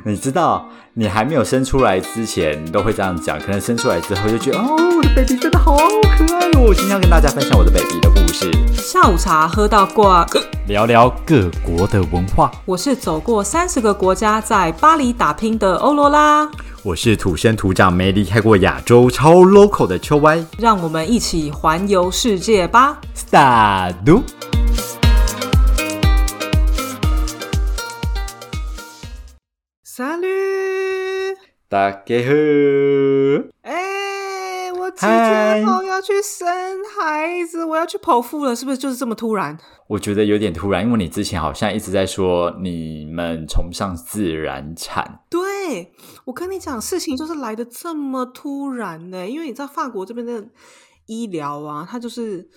你知道，你还没有生出来之前，你都会这样讲，可能生出来之后就觉得，哦，我的 baby 真的好可爱哦。我今天要跟大家分享我的 baby 的故事，下午茶喝到挂，聊聊各国的文化。我是走过三十个国家，在巴黎打拼的欧罗拉。我是土生土长、没离开过亚洲、超 local 的秋歪。让我们一起环游世界吧！Start。大家好。哎，我几天后要去生孩子，我要去剖腹了，是不是就是这么突然？我觉得有点突然，因为你之前好像一直在说你们崇尚自然产。对，我跟你讲，事情就是来的这么突然呢，因为你知道法国这边的医疗啊，它就是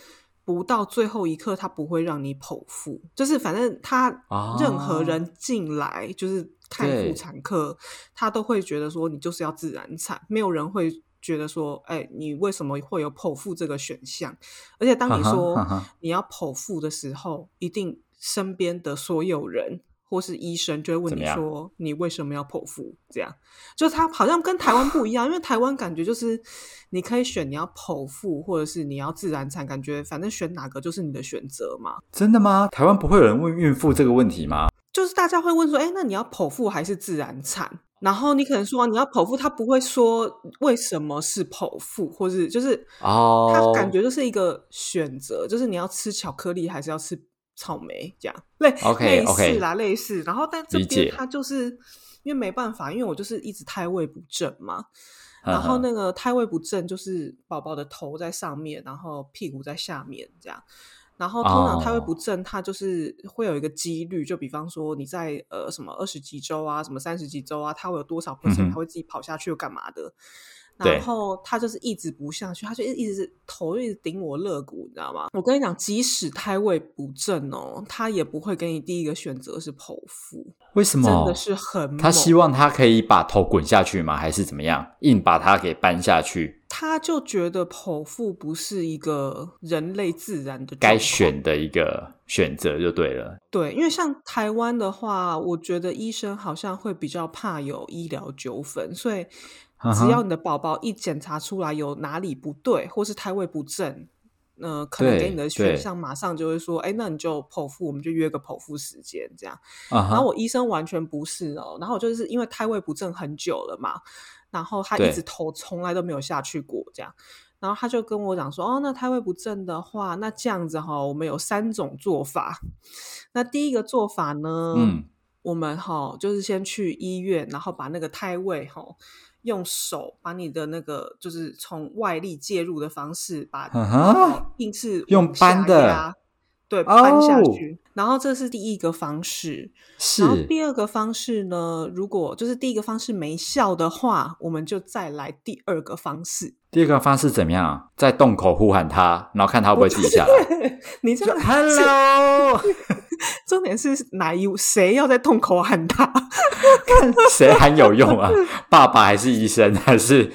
不到最后一刻，他不会让你剖腹，就是反正他任何人进来就是。看妇产科，他都会觉得说你就是要自然产，没有人会觉得说，哎，你为什么会有剖腹这个选项？而且当你说你要剖腹的时候，一定身边的所有人或是医生就会问你说，你为什么要剖腹？这样，就他好像跟台湾不一样，因为台湾感觉就是你可以选你要剖腹或者是你要自然产，感觉反正选哪个就是你的选择嘛。真的吗？台湾不会有人问孕妇这个问题吗？就是大家会问说，哎，那你要剖腹还是自然产？然后你可能说你要剖腹，他不会说为什么是剖腹，或是就是哦，他感觉就是一个选择，就是你要吃巧克力还是要吃草莓这样类类似啦，类似。然后但这边它就是因为没办法，因为我就是一直胎位不正嘛，然后那个胎位不正就是宝宝的头在上面，然后屁股在下面这样。然后通常胎位不正，它就是会有一个几率，就比方说你在呃什么二十几周啊，什么三十几周啊，它会有多少 percent，它会自己跑下去又干嘛的？然后他就是一直不下去，他就一直头一直顶我肋骨，你知道吗？我跟你讲，即使胎位不正哦，他也不会给你第一个选择是剖腹。为什么？真的是很他希望他可以把头滚下去吗？还是怎么样？硬把它给搬下去？他就觉得剖腹不是一个人类自然的该选的一个选择，就对了。对，因为像台湾的话，我觉得医生好像会比较怕有医疗纠纷，所以。只要你的宝宝一检查出来有哪里不对，或是胎位不正，呃，可能给你的选项马上就会说，哎，那你就剖腹，我们就约个剖腹时间这样。然后我医生完全不是哦，然后就是因为胎位不正很久了嘛，然后他一直头从来都没有下去过这样，然后他就跟我讲说，哦，那胎位不正的话，那这样子哈，我们有三种做法。那第一个做法呢，嗯，我们哈就是先去医院，然后把那个胎位哈。用手把你的那个，就是从外力介入的方式，把硬是用搬的，对，搬下去。然后这是第一个方式。是。然后第二个方式呢？如果就是第一个方式没效的话，我们就再来第二个方式。第二个方式怎么样？在洞口呼喊他，然后看他会不会自己下来。你这 Hello。重点是哪一谁要在洞口喊他？看 谁喊有用啊？爸爸还是医生还是？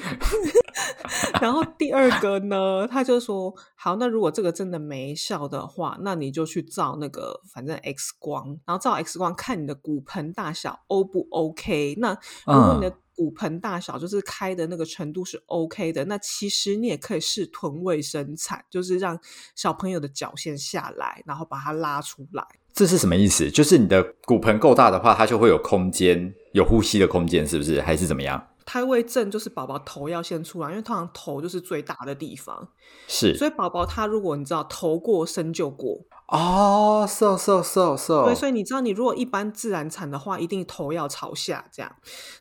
然后第二个呢，他就说：“好，那如果这个真的没效的话，那你就去照那个反正 X 光，然后照 X 光看你的骨盆大小 O 不 OK？那如果你的骨盆大小就是开的那个程度是 OK 的，那其实你也可以试臀位生产，就是让小朋友的脚先下来，然后把它拉出来。这是什么意思？就是你的骨盆够大的话，它就会有空间，有呼吸的空间，是不是？还是怎么样？”胎位正就是宝宝头要先出来，因为通常头就是最大的地方。是，所以宝宝他如果你知道头过身就过哦，so so so so。对，所以你知道你如果一般自然产的话，一定头要朝下这样。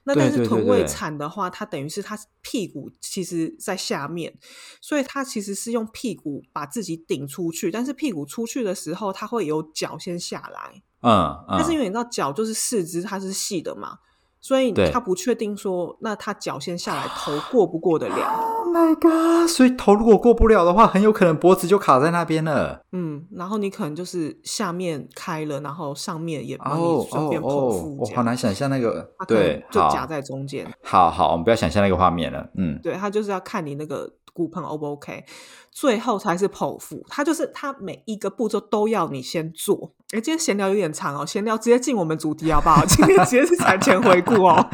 那但是臀位产的话，它等于是它屁股其实在下面，所以它其实是用屁股把自己顶出去。但是屁股出去的时候，它会有脚先下来。嗯嗯。但是因为你知道脚就是四肢，它是细的嘛。所以他不确定说，那他脚先下来，头过不过得了？Oh my god！所以头如果过不了的话，很有可能脖子就卡在那边了。嗯，然后你可能就是下面开了，然后上面也帮你顺便剖腹。我好难想象那个，对，就夹在中间。好好，我们不要想象那个画面了。嗯，对他就是要看你那个骨盆 O 不 OK，最后才是剖腹。他就是他每一个步骤都要你先做。哎，今天闲聊有点长哦，闲聊直接进我们主题好不好？今天直接是产前回顾哦。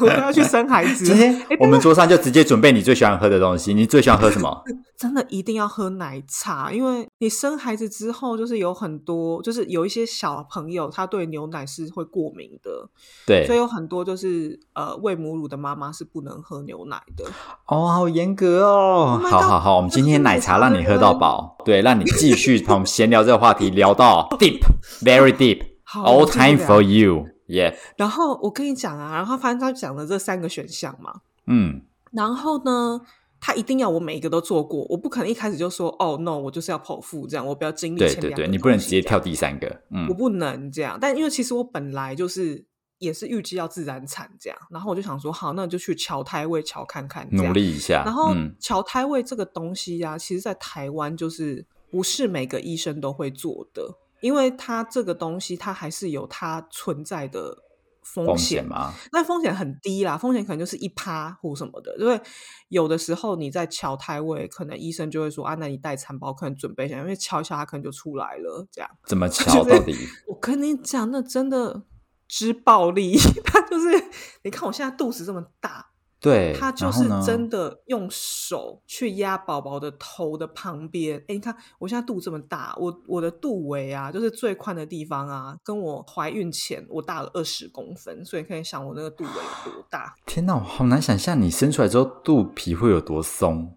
我要去生孩子。今天我们桌上就直接准备你最喜欢喝的东西。你最喜欢喝什么？真的一定要喝奶茶，因为你生孩子之后，就是有很多，就是有一些小朋友他对牛奶是会过敏的。对，所以有很多就是呃喂母乳的妈妈是不能喝牛奶的。哦，好严格哦。好好好，我们今天奶茶让你喝到饱，对，让你继续 从闲聊这。的话题聊到 deep, very deep, all time for you, yeah。然后我跟你讲啊，然后反正他讲了这三个选项嘛，嗯，然后呢，他一定要我每一个都做过，我不可能一开始就说哦 no，我就是要剖腹这样，我不要经历对对对，你不能直接跳第三个，嗯，我不能这样。但因为其实我本来就是也是预计要自然产这样，然后我就想说好，那就去瞧胎位瞧看看，努力一下。然后瞧胎位这个东西呀，其实在台湾就是。不是每个医生都会做的，因为它这个东西它还是有它存在的风险嘛。那风险很低啦，风险可能就是一趴或什么的。因为有的时候你在瞧胎位，可能医生就会说啊，那你带产包可能准备一下，因为瞧一下它可能就出来了。这样怎么 瞧到底？我跟你讲，那真的之暴力，它就是你看我现在肚子这么大。对，他就是真的用手去压宝宝的头的旁边。哎，你看我现在肚这么大，我我的肚围啊，就是最宽的地方啊，跟我怀孕前我大了二十公分，所以可以想我那个肚围有多大。天哪，我好难想象你生出来之后肚皮会有多松。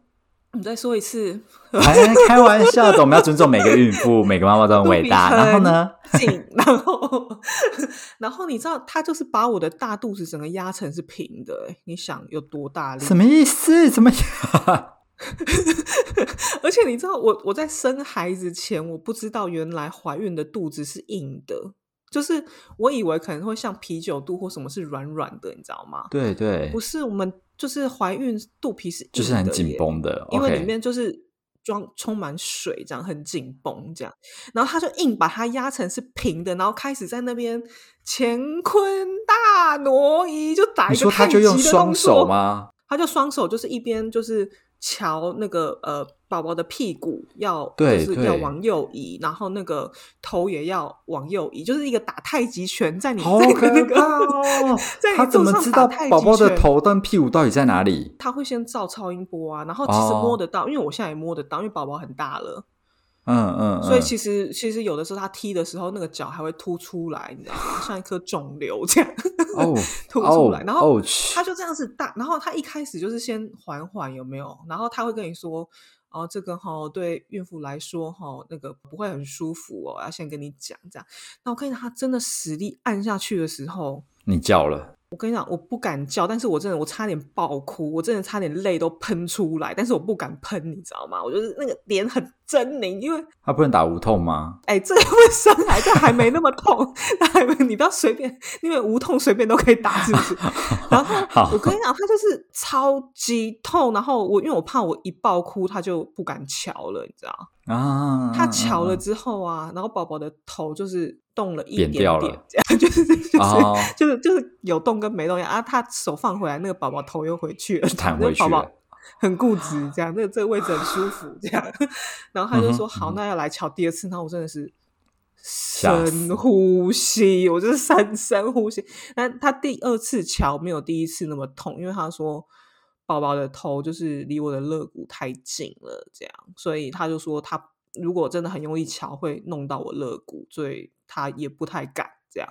你再说一次，开玩笑的，我们要尊重每个孕妇，每个妈妈都很伟大。然后呢？然后，然后你知道，他就是把我的大肚子整个压成是平的。你想有多大力？什么意思？怎么？而且你知道，我我在生孩子前，我不知道原来怀孕的肚子是硬的，就是我以为可能会像啤酒肚或什么是软软的，你知道吗？对对，不是我们。就是怀孕肚皮是就是很紧绷的，因为里面就是装充满水，这样很紧绷，这样，然后他就硬把它压成是平的，然后开始在那边乾坤大挪移，就打一个太极的动作吗？他就双手就是一边就是。瞧那个呃，宝宝的屁股要就是要往右移，然后那个头也要往右移，就是一个打太极拳在你 在那个 在他怎么知道宝宝的头跟屁股到底在哪里？他会先照超音波啊，然后其实摸得到，因为我现在也摸得到，因为宝宝很大了。嗯嗯，所以其实其实有的时候他踢的时候，那个脚还会凸出来，你知道吗？像一颗肿瘤这样，哦，凸出来。然后他就这样子大，然后他一开始就是先缓缓，有没有？然后他会跟你说，哦，这个哈对孕妇来说哈，那个不会很舒服哦，要先跟你讲这样。那我看见他真的实力按下去的时候，你叫了。我跟你讲，我不敢叫，但是我真的，我差点爆哭，我真的差点泪都喷出来，但是我不敢喷，你知道吗？我就是那个脸很狰狞，因为他不能打无痛吗？哎，这个会生孩子还没那么痛，还 没你不要随便，因为无痛随便都可以打，是不是？然后我跟你讲，他就是超级痛，然后我因为我怕我一爆哭，他就不敢瞧了，你知道啊？他瞧了之后啊，然后宝宝的头就是。动了一点点，这样就是就是 就是就是有动跟没动一样啊。他手放回来，那个宝宝头又回去了，弹 回去了，很固执，这样那个这个位置很舒服，这样。然后他就说：“好，那要来瞧第二次。”那我真的是深呼吸，我就是深深呼吸。但他第二次瞧没有第一次那么痛，因为他说宝宝的头就是离我的肋骨太近了，这样，所以他就说他。如果真的很用力敲，会弄到我肋骨，所以他也不太敢这样。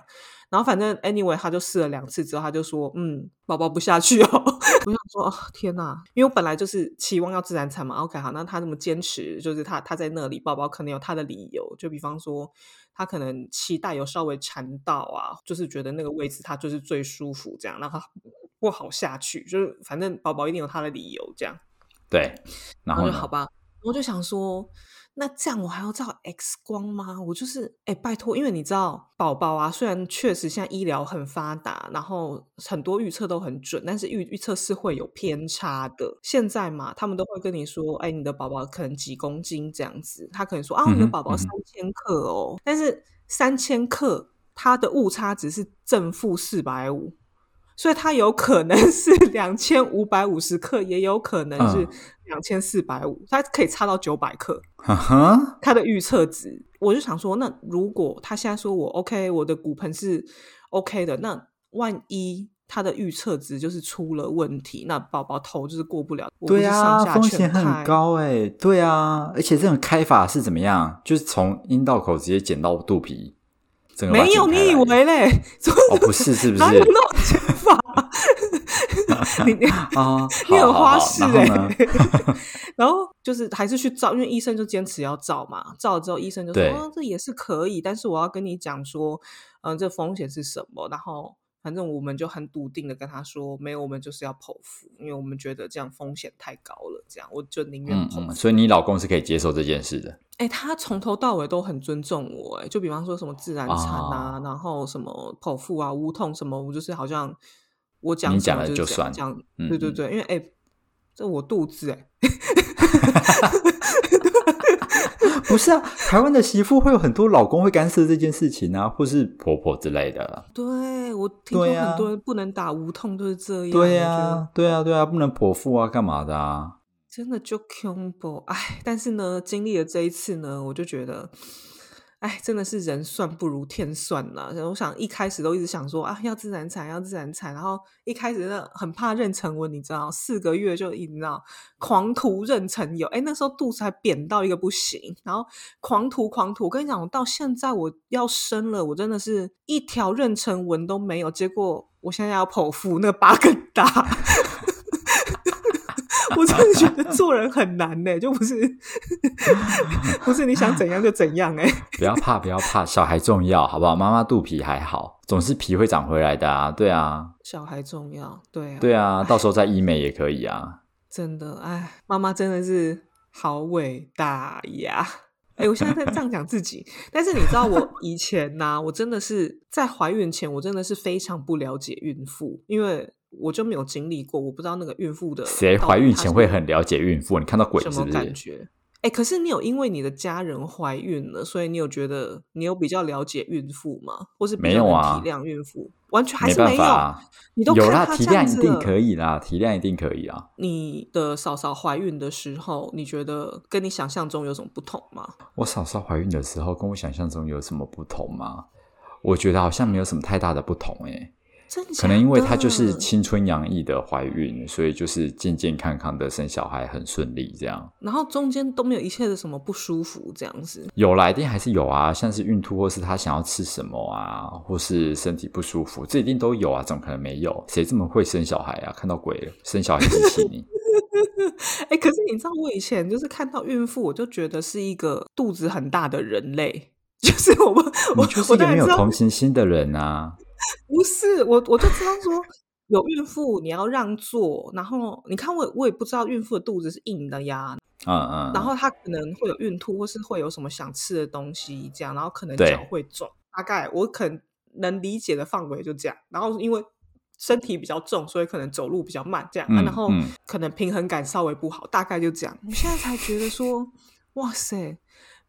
然后反正 anyway，他就试了两次之后，他就说：“嗯，宝宝不下去哦。”我想说：“天哪！”因为我本来就是期望要自然产嘛。OK，好，那他这么坚持，就是他他在那里，宝宝可能有他的理由。就比方说，他可能期待有稍微缠到啊，就是觉得那个位置他就是最舒服这样，让他不好下去。就是反正宝宝一定有他的理由这样。对，然后就好吧。我就想说。那这样我还要照 X 光吗？我就是哎，拜托，因为你知道宝宝啊，虽然确实现在医疗很发达，然后很多预测都很准，但是预预测是会有偏差的。现在嘛，他们都会跟你说，哎，你的宝宝可能几公斤这样子，他可能说啊，你的宝宝三千克哦，但是三千克它的误差值是正负四百五。所以它有可能 是两千五百五十克，也有可能是两千四百五，它可以差到九百克。它的预测值，我就想说，那如果他现在说我 OK，我的骨盆是 OK 的，那万一他的预测值就是出了问题，那宝宝头就是过不了。对啊，风险很高哎。对啊，而且这种开法是怎么样？就是从阴道口直接剪到肚皮。没有，你以为嘞？哦，不是，是不是？你啊，你很花式哎。然后就是还是去照，因为医生就坚持要照嘛。照了之后，医生就说：“哦，这也是可以，但是我要跟你讲说，嗯，这风险是什么？”然后。反正我们就很笃定的跟他说，没有，我们就是要剖腹，因为我们觉得这样风险太高了。这样我就宁愿剖。所以你老公是可以接受这件事的。哎，他从头到尾都很尊重我。哎，就比方说什么自然产啊，然后什么剖腹啊，无痛什么，我就是好像我讲你讲了就算。讲对对对，因为哎，这我肚子哎。不是啊，台湾的媳妇会有很多老公会干涉这件事情啊，或是婆婆之类的。对，我听说很多人不能打无痛都是这样。对呀，对啊，对啊，不能剖腹啊，干嘛的啊？真的就恐怖哎！但是呢，经历了这一次呢，我就觉得。哎，真的是人算不如天算呐！我想一开始都一直想说啊，要自然产，要自然产，然后一开始呢很怕妊娠纹，你知道，四个月就一直道狂涂妊娠油，哎，那时候肚子还扁到一个不行，然后狂涂狂涂。我跟你讲，我到现在我要生了，我真的是一条妊娠纹都没有，结果我现在要剖腹，那疤更大。我真的觉得做人很难呢，就不是 不是你想怎样就怎样哎。不要怕，不要怕，小孩重要，好不好？妈妈肚皮还好，总是皮会长回来的啊。对啊，小孩重要，对啊，对啊，到时候再医美也可以啊。真的，哎，妈妈真的是好伟大呀！哎，我现在在这样讲自己，但是你知道，我以前呢，我真的是在怀孕前，我真的是非常不了解孕妇，因为。我就没有经历过，我不知道那个孕妇的谁怀孕前会很了解孕妇？你看到鬼是不是？哎，可是你有因为你的家人怀孕了，所以你有觉得你有比较了解孕妇吗？或是没有啊？体谅孕妇完全还是没有。你都有啦，体谅一定可以啦，体谅一定可以啊。你的嫂嫂怀孕的时候，你觉得跟你想象中有什么不同吗？我嫂嫂怀孕的时候跟我想象中有什么不同吗？我觉得好像没有什么太大的不同哎。可能因为她就是青春洋溢的怀孕，所以就是健健康康的生小孩很顺利这样。然后中间都没有一切的什么不舒服这样子。有来电还是有啊，像是孕吐或是她想要吃什么啊，或是身体不舒服，这一定都有啊，怎么可能没有？谁这么会生小孩啊？看到鬼了，生小孩机器你。哎，可是你知道我以前就是看到孕妇，我就觉得是一个肚子很大的人类，就是我们，我就是一个没有同情心的人啊。不是我，我就知道说有孕妇你要让座，然后你看我我也不知道孕妇的肚子是硬的呀，嗯嗯，然后她可能会有孕吐，或是会有什么想吃的东西这样，然后可能脚会肿，大概我可能能理解的范围就这样，然后因为身体比较重，所以可能走路比较慢这样，然后可能平衡感稍微不好，大概就这样。我现在才觉得说，哇塞。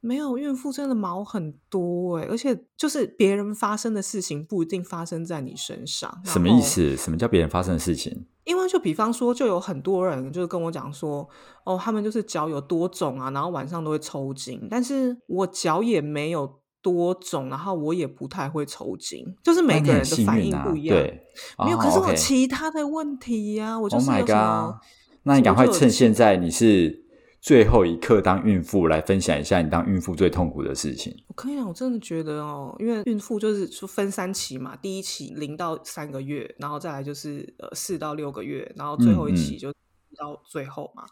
没有孕妇真的毛很多哎，而且就是别人发生的事情不一定发生在你身上。什么意思？什么叫别人发生的事情？因为就比方说，就有很多人就是跟我讲说，哦，他们就是脚有多肿啊，然后晚上都会抽筋。但是我脚也没有多肿，然后我也不太会抽筋，就是每个人的反应不一样。对，没有，可是我其他的问题呀，我就是 Oh god！那你赶快趁现在你是。最后一刻当孕妇来分享一下你当孕妇最痛苦的事情。我可以讲，我真的觉得哦，因为孕妇就是说分三期嘛，第一期零到三个月，然后再来就是呃四到六个月，然后最后一期就到最后嘛。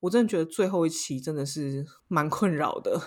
我真的觉得最后一期真的是蛮困扰的。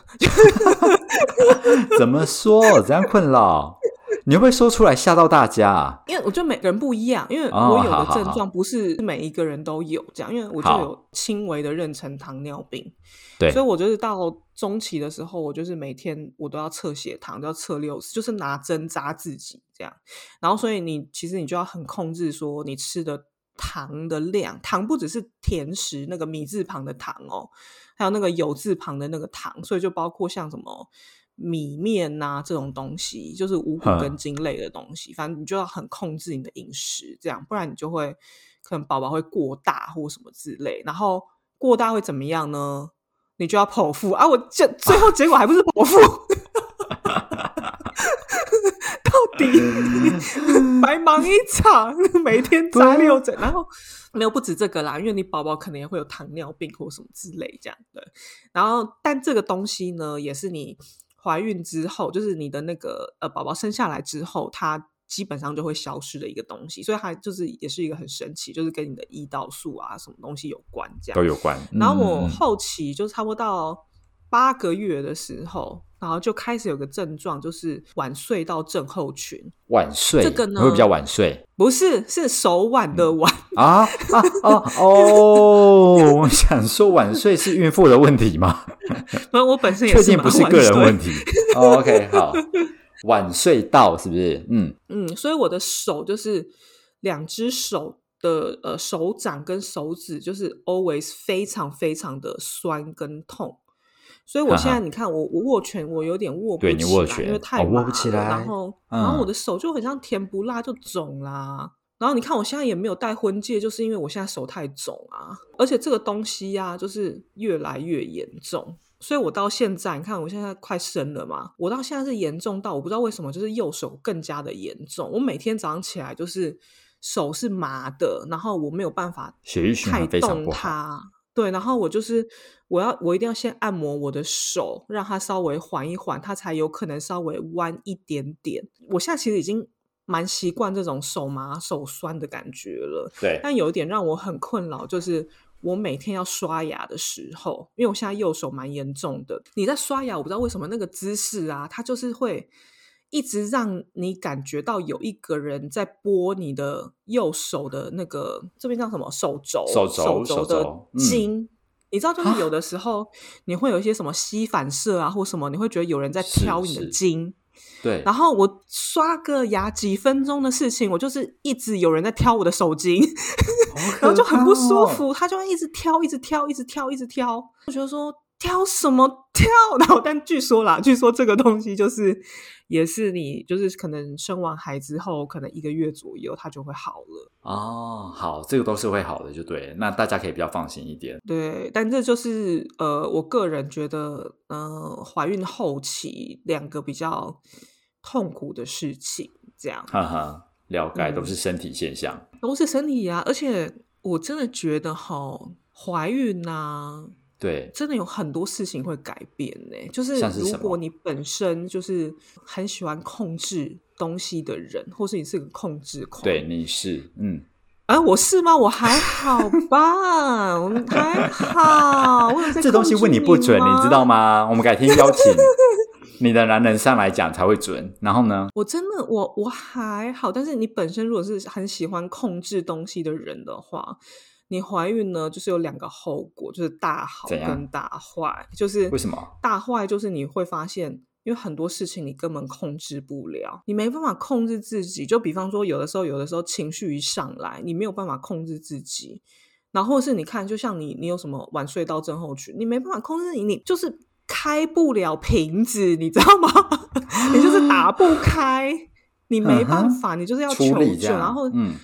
怎么说？怎样困扰？你会不会说出来吓到大家？因为我觉得每个人不一样，因为我有的症状不是每一个人都有这样，因为我就有轻微的妊娠糖尿病，对，所以我就是到中期的时候，我就是每天我都要测血糖，都要测六十，就是拿针扎自己这样。然后，所以你其实你就要很控制说你吃的糖的量，糖不只是甜食那个米字旁的糖哦，还有那个有字旁的那个糖，所以就包括像什么。米面呐这种东西，就是五谷根茎类的东西，反正你就要很控制你的饮食，这样不然你就会可能宝宝会过大或什么之类，然后过大会怎么样呢？你就要剖腹啊！我这最后结果还不是剖腹。到底 白忙一场，每天扎六针，然后没有不止这个啦，因为你宝宝可能也会有糖尿病或什么之类这样的。然后，但这个东西呢，也是你怀孕之后，就是你的那个呃宝宝生下来之后，它基本上就会消失的一个东西。所以它就是也是一个很神奇，就是跟你的胰岛素啊什么东西有关，这样都有关。然后我后期就差不多到八个月的时候。然后就开始有个症状，就是晚睡到症候群。晚睡这个呢会比较晚睡，不是是手腕的晚啊啊啊哦！我想说晚睡是孕妇的问题吗？不，我本身也确定不是个人问题。OK，好，晚睡到是不是？嗯嗯，所以我的手就是两只手的呃手掌跟手指，就是 always 非常非常的酸跟痛。所以我现在你看我我握拳我有点握不起来，因为太握不起来。然后然后我的手就很像甜不辣就肿啦。然后你看我现在也没有戴婚戒，就是因为我现在手太肿啊。而且这个东西呀，就是越来越严重。所以我到现在你看我现在快生了嘛，我到现在是严重到我不知道为什么，就是右手更加的严重。我每天早上起来就是手是麻的，然后我没有办法太动它。对，然后我就是我要我一定要先按摩我的手，让它稍微缓一缓，它才有可能稍微弯一点点。我现在其实已经蛮习惯这种手麻手酸的感觉了。对，但有一点让我很困扰，就是我每天要刷牙的时候，因为我现在右手蛮严重的，你在刷牙，我不知道为什么那个姿势啊，它就是会。一直让你感觉到有一个人在拨你的右手的那个这边叫什么手肘手肘手肘的筋，你知道就是有的时候你会有一些什么吸反射啊或什么，你会觉得有人在挑你的筋。对，然后我刷个牙几分钟的事情，我就是一直有人在挑我的手筋，然后就很不舒服，他就会一直挑，一直挑，一直挑，一直挑，我觉得说。挑什么挑？然后，但据说啦，据说这个东西就是，也是你就是可能生完孩子后，可能一个月左右，它就会好了。哦，好，这个都是会好的，就对。那大家可以比较放心一点。对，但这就是呃，我个人觉得，呃，怀孕后期两个比较痛苦的事情，这样。哈哈，了解，都是身体现象，都是身体啊。而且我真的觉得，哈，怀孕呐。对，真的有很多事情会改变呢。就是如果你本身就是很喜欢控制东西的人，或是你是个控制狂，对，你是，嗯，啊，我是吗？我还好吧，我还好。这东西问你不准，你知道吗？我们改天邀请你的男人上来讲才会准。然后呢？我真的，我我还好，但是你本身如果是很喜欢控制东西的人的话。你怀孕呢，就是有两个后果，就是大好跟大坏。就是为什么？大坏就是你会发现，因为很多事情你根本控制不了，你没办法控制自己。就比方说，有的时候，有的时候情绪一上来，你没有办法控制自己。然后是你看，就像你，你有什么晚睡到症候群，你没办法控制你，你就是开不了瓶子，你知道吗？你就是打不开，你没办法，你就是要求救，然后嗯。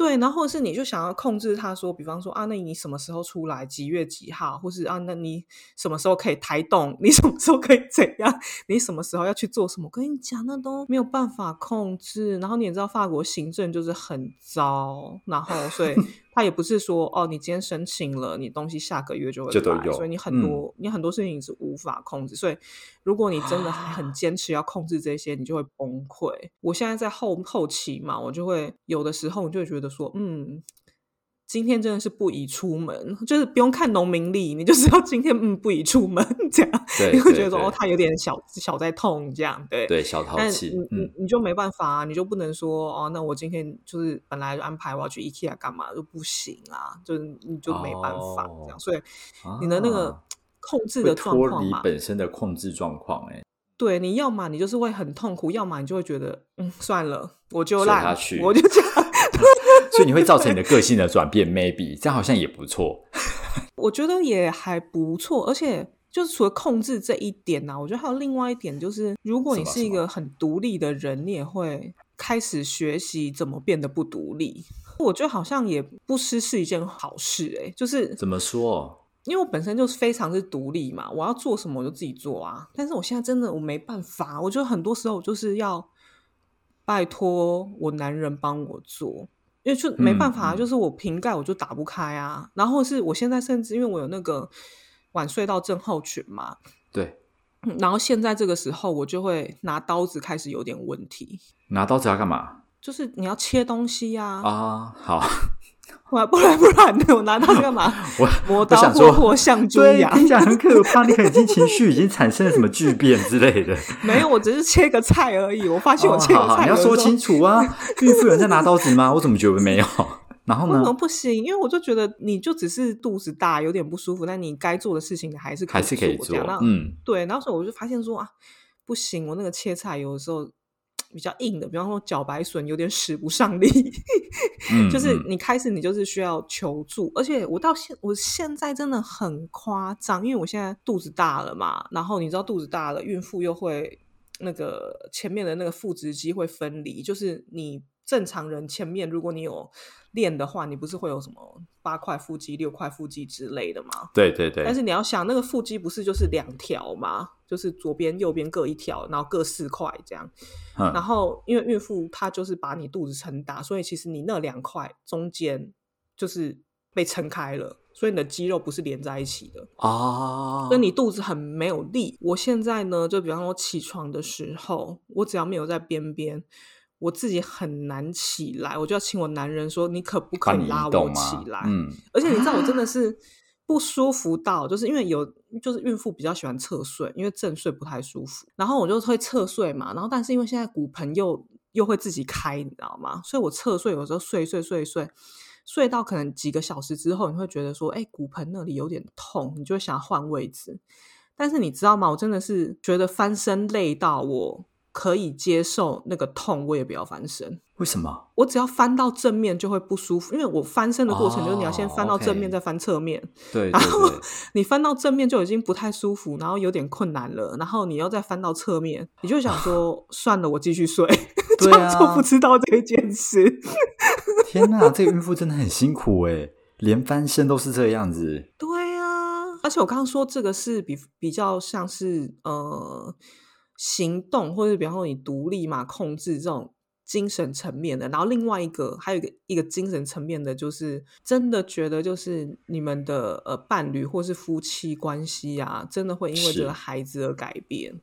对，然后是你就想要控制他，说，比方说啊，那你什么时候出来，几月几号，或是啊，那你什么时候可以抬动，你什么时候可以怎样，你什么时候要去做什么？我跟你讲，那都没有办法控制。然后你也知道，法国行政就是很糟，然后所以。他也不是说哦，你今天申请了，你东西下个月就会来，所以你很多你很多事情是无法控制。所以如果你真的很坚持要控制这些，你就会崩溃。我现在在后后期嘛，我就会有的时候你就会觉得说，嗯。今天真的是不宜出门，就是不用看农民历，你就知道今天嗯不宜出门这样，你会觉得说哦，他有点小小在痛这样，对对小淘气，你你你就没办法啊，你就不能说哦，那我今天就是本来就安排我要去 IKEA 干嘛就不行啊，就是你就没办法这样，所以你的那个控制的状况嘛，本身的控制状况，哎，对，你要么你就是会很痛苦，要么你就会觉得嗯算了，我就烂，我就这样。所以你会造成你的个性的转变，maybe 这样好像也不错。我觉得也还不错，而且就是除了控制这一点呢，我觉得还有另外一点，就是如果你是一个很独立的人，你也会开始学习怎么变得不独立。我觉得好像也不失是一件好事，哎，就是怎么说？因为我本身就是非常是独立嘛，我要做什么我就自己做啊。但是我现在真的我没办法，我觉得很多时候就是要拜托我男人帮我做，因为就没办法，就是我瓶盖我就打不开啊。然后是我现在甚至因为我有那个晚睡到症候群嘛，对。然后现在这个时候我就会拿刀子开始有点问题。拿刀子要干嘛？就是你要切东西呀。啊，好。不然不然不然的，我拿它干嘛？我磨刀霍霍向猪一样，听起来很可怕。你可能已经情绪已经产生了什么巨变之类的。没有，我只是切个菜而已。我发现我切个菜，你要说清楚啊！孕妇人在拿刀子吗？我怎么觉得没有？然后呢？不行，因为我就觉得你就只是肚子大，有点不舒服，但你该做的事情你还是还是可以做。嗯，对。然后所以我就发现说啊，不行，我那个切菜有的时候。比较硬的，比方说茭白笋有点使不上力，就是你开始你就是需要求助，而且我到现我现在真的很夸张，因为我现在肚子大了嘛，然后你知道肚子大了，孕妇又会那个前面的那个腹直肌会分离，就是你正常人前面如果你有练的话，你不是会有什么八块腹肌、六块腹肌之类的吗？对对对。但是你要想那个腹肌不是就是两条吗？就是左边、右边各一条，然后各四块这样。然后因为孕妇她就是把你肚子撑大，所以其实你那两块中间就是被撑开了，所以你的肌肉不是连在一起的啊。所以你肚子很没有力。我现在呢，就比方说起床的时候，我只要没有在边边，我自己很难起来，我就要请我男人说：“你可不可以拉我起来？”嗯，而且你知道我真的是。不舒服到，就是因为有，就是孕妇比较喜欢侧睡，因为正睡不太舒服。然后我就会侧睡嘛，然后但是因为现在骨盆又又会自己开，你知道吗？所以我侧睡有时候睡睡睡睡睡到可能几个小时之后，你会觉得说，哎，骨盆那里有点痛，你就会想要换位置。但是你知道吗？我真的是觉得翻身累到我。可以接受那个痛，我也不要翻身。为什么？我只要翻到正面就会不舒服，因为我翻身的过程就是你要先翻到正面，再翻侧面。对，然后 你翻到正面就已经不太舒服，然后有点困难了，然后你要再翻到侧面，你就想说算了，我继续睡，装作不知道这件事。天哪，这个孕妇真的很辛苦哎，连翻身都是这样子。对啊，而且我刚刚说这个是比比较像是呃。行动，或者比方说你独立嘛，控制这种精神层面的。然后另外一个，还有一个一个精神层面的，就是真的觉得，就是你们的呃伴侣或是夫妻关系啊，真的会因为这个孩子而改变。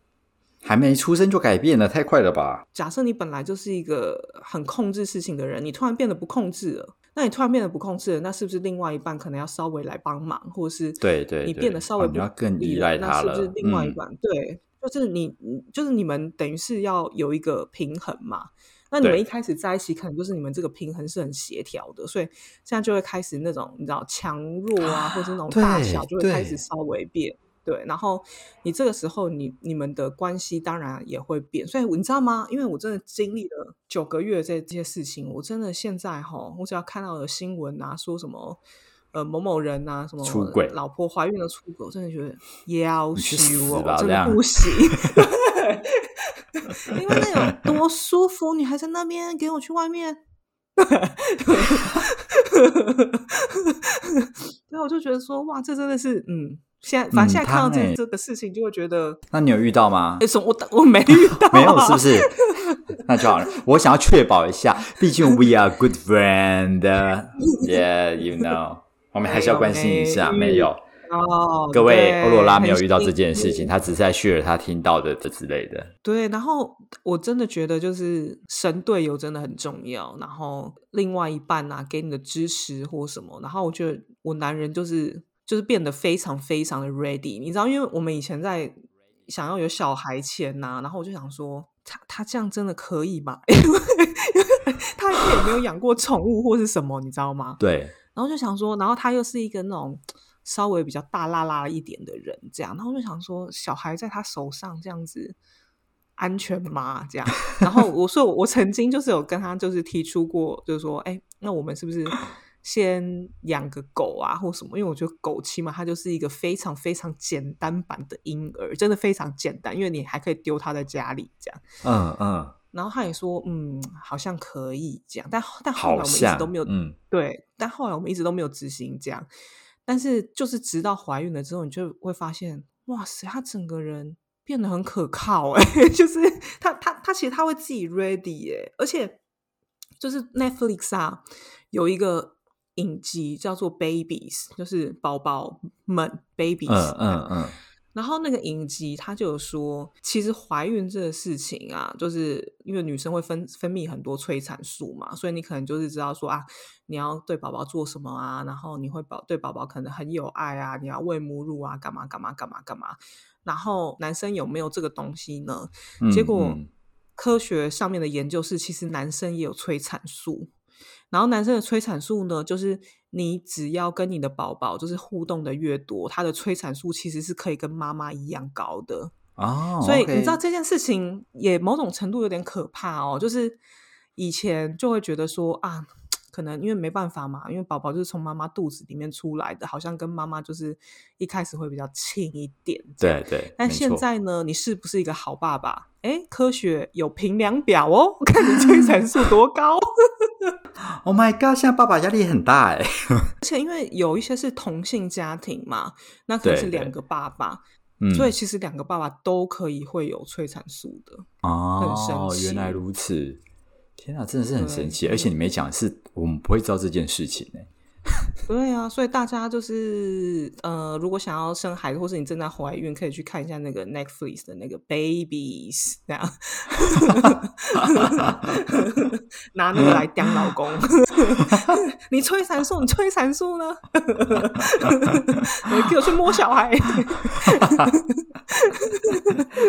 还没出生就改变了，太快了吧？假设你本来就是一个很控制事情的人，你突然变得不控制了，那你突然变得不控制了，那是不是另外一半可能要稍微来帮忙，或者是对对，你变得稍微你要更依赖他了？是不是另外一半？对。就是你，就是你们等于是要有一个平衡嘛。那你们一开始在一起，可能就是你们这个平衡是很协调的，所以现在就会开始那种你知道强弱啊，或者那种大小就会开始稍微变。对，然后你这个时候，你你们的关系当然也会变。所以你知道吗？因为我真的经历了九个月这这些事情，我真的现在哈，我只要看到的新闻啊，说什么。呃，某某人啊，什么出轨，老婆怀孕了出轨，我真的觉得要死我，真的不行。因为那有多舒服，你还在那边给我去外面。对，我就觉得说，哇，这真的是，嗯，现在反正现在看到这这个事情，就会觉得，那你有遇到吗？什么？我我没遇到，没有，是不是？那就好了。我想要确保一下，毕竟 we are good friend，yeah，you know。我们还是要关心一下，没有哦。各位，欧罗拉没有遇到这件事情，他只是在 share 他听到的这之类的。对，然后我真的觉得就是神队友真的很重要。然后另外一半啊，给你的支持或什么。然后我觉得我男人就是就是变得非常非常的 ready。你知道，因为我们以前在想要有小孩前呐，然后我就想说，他他这样真的可以吗？因为他也没有养过宠物或是什么，你知道吗？对。然后就想说，然后他又是一个那种稍微比较大拉拉一点的人，这样，然后就想说，小孩在他手上这样子安全吗？这样，然后我 说，我曾经就是有跟他就是提出过，就是说，哎，那我们是不是先养个狗啊，或什么，因为我觉得狗起码它就是一个非常非常简单版的婴儿，真的非常简单，因为你还可以丢它在家里这样。嗯嗯。然后他也说，嗯，好像可以这样，但但后来我们一直都没有，嗯，对，但后来我们一直都没有执行这样。但是就是直到怀孕了之后，你就会发现，哇塞，他整个人变得很可靠哎，就是他他他其实他会自己 ready 哎，而且就是 Netflix 啊有一个影集叫做 Babies，就是宝宝们 Babies，嗯嗯嗯。然后那个影集他就有说，其实怀孕这个事情啊，就是因为女生会分分泌很多催产素嘛，所以你可能就是知道说啊，你要对宝宝做什么啊，然后你会宝对宝宝可能很有爱啊，你要喂母乳啊，干嘛干嘛干嘛干嘛。然后男生有没有这个东西呢？结果科学上面的研究是，其实男生也有催产素。然后男生的催产素呢，就是你只要跟你的宝宝就是互动的越多，他的催产素其实是可以跟妈妈一样高的哦。所以你知道这件事情也某种程度有点可怕哦，就是以前就会觉得说啊。可能因为没办法嘛，因为宝宝就是从妈妈肚子里面出来的，好像跟妈妈就是一开始会比较亲一点。对对。但现在呢，你是不是一个好爸爸？哎，科学有评量表哦，我看你催产素多高。Oh my god！现在爸爸压力很大哎。而且因为有一些是同性家庭嘛，那可能是两个爸爸，所以其实两个爸爸都可以会有催产素的。哦，原来如此。天啊，真的是很神奇！而且你没讲，是我们不会知道这件事情呢。对啊，所以大家就是呃，如果想要生孩子，或是你正在怀孕，可以去看一下那个 Netflix 的那个 Babies，这样拿那个来当老公。你催产素，你催产素呢？你给我去摸小孩。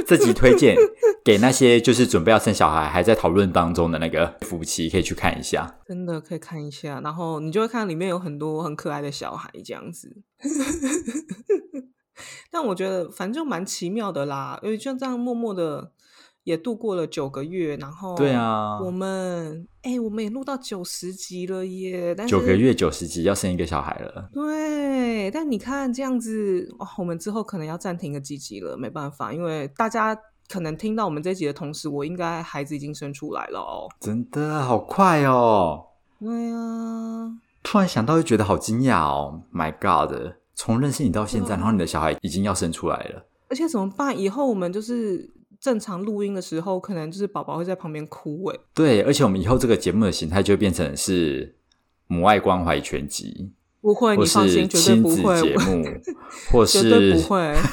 自己推荐给那些就是准备要生小孩还在讨论当中的那个夫妻，可以去看一下。真的可以看一下，然后你就会看里面有很多很可爱的小孩这样子。但我觉得反正就蛮奇妙的啦，因为就这样默默的也度过了九个月，然后对啊，我们哎，我们也录到九十集了耶！九个月九十集要生一个小孩了，对。但你看这样子，哦，我们之后可能要暂停个几集了，没办法，因为大家。可能听到我们这集的同时，我应该孩子已经生出来了哦。真的好快哦！对啊，突然想到，就觉得好惊讶哦。My God，从认识你到现在，然后你的小孩已经要生出来了。而且怎么办？以后我们就是正常录音的时候，可能就是宝宝会在旁边哭哎。对，而且我们以后这个节目的形态就变成是母爱关怀全集，不会，你放心，绝对不会。节目，或是绝对不会。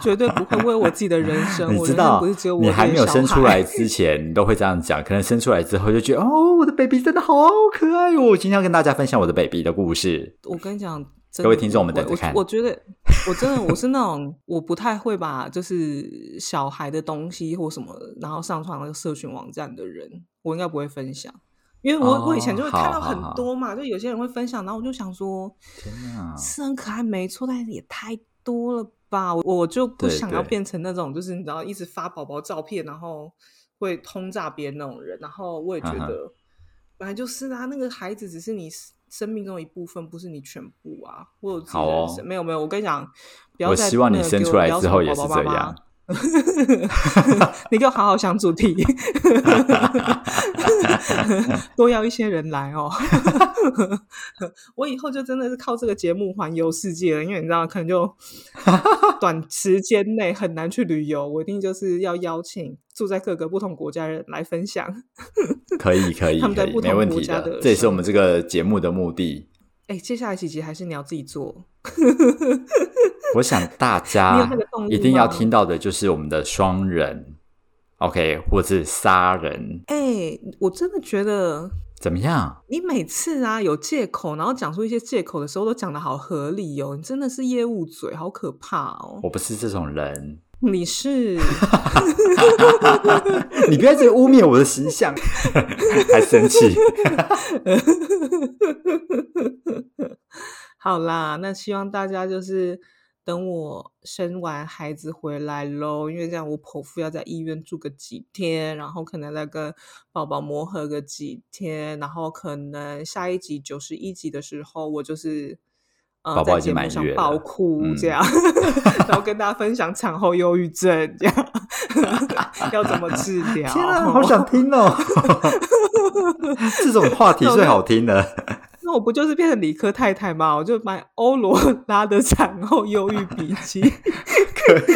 绝对不会为我自己的人生。你知道，不是只有我。你还没有生出来之前，你都会这样讲。可能生出来之后，就觉得哦，我的 baby 真的好可爱哦！我今天要跟大家分享我的 baby 的故事。我跟你讲，各位听众，我们等着看。我我觉得，我真的我是那种我不太会把就是小孩的东西或什么，然后上传那个社群网站的人，我应该不会分享，因为我我以前就会看到很多嘛，就有些人会分享，然后我就想说，天哪，是很可爱，没错，但是也太多了。吧，我就不想要变成那种，就是你知道，一直发宝宝照片，然后会轰炸别人那种人。然后我也觉得，本来就是啊，那个孩子只是你生命中一部分，不是你全部啊。我有自己的人生，没有没有。我跟你讲，不要再希望你生出来之后也是这样。你给我好好想主题，多邀一些人来哦。我以后就真的是靠这个节目环游世界了，因为你知道，可能就短时间内很难去旅游。我一定就是要邀请住在各个不同国家人来分享。可以可以，他们在不同国家的，这也是我们这个节目的目的。哎，接下来几集还是你要自己做。我想大家一定要听到的就是我们的双人，OK，或是杀人。哎，我真的觉得怎么样？你每次啊有借口，然后讲出一些借口的时候，都讲的好合理哦。你真的是业务嘴，好可怕哦。我不是这种人，你是？你不要这个污蔑我的形象，还生气。好啦，那希望大家就是等我生完孩子回来喽，因为这样我剖腹要在医院住个几天，然后可能再跟宝宝磨合个几天，然后可能下一集九十一集的时候，我就是呃在节目上爆哭这样，然后跟大家分享产后忧郁症这样 要怎么治疗。天啊，好想听哦！这种话题最好听的。那我不就是变成理科太太吗？我就买欧罗 拉的产后忧郁笔记，可以。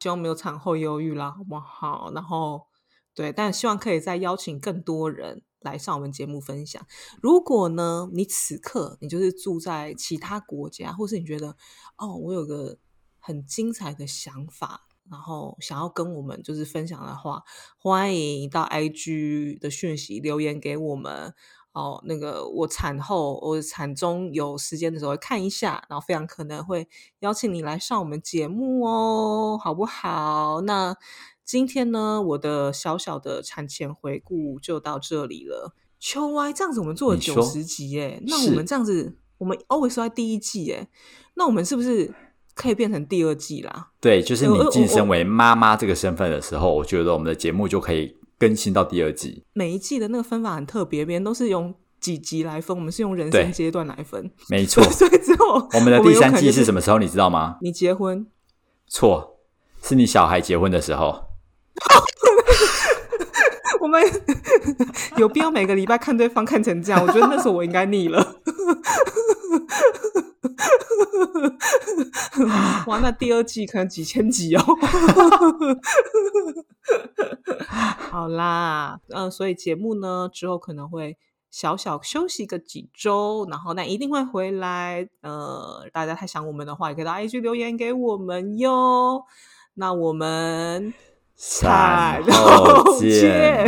希望没有产后忧郁啦，好不好？然后对，但希望可以再邀请更多人来上我们节目分享。如果呢，你此刻你就是住在其他国家，或是你觉得哦，我有个很精彩的想法，然后想要跟我们就是分享的话，欢迎到 IG 的讯息留言给我们。哦，那个我产后、我产中有时间的时候会看一下，然后非常可能会邀请你来上我们节目哦，好不好？那今天呢，我的小小的产前回顾就到这里了。秋歪，这样子我们做了九十集耶，那我们这样子，我们 always 在第一季耶，那我们是不是可以变成第二季啦？对，就是你晋升为妈妈这个身份的时候，我觉得我们的节目就可以。更新到第二季，每一季的那个分法很特别，别人都是用几集来分，我们是用人生阶段来分。没错，所以之后我们的第三季是什么时候？你知道吗？你结婚？错，是你小孩结婚的时候。我们 有必要每个礼拜看对方看成这样？我觉得那时候我应该腻了。哇，那第二季可能几千集哦。好啦，嗯，所以节目呢之后可能会小小休息个几周，然后那一定会回来。呃，大家太想我们的话，也可以到 IG 留言给我们哟。那我们产后见。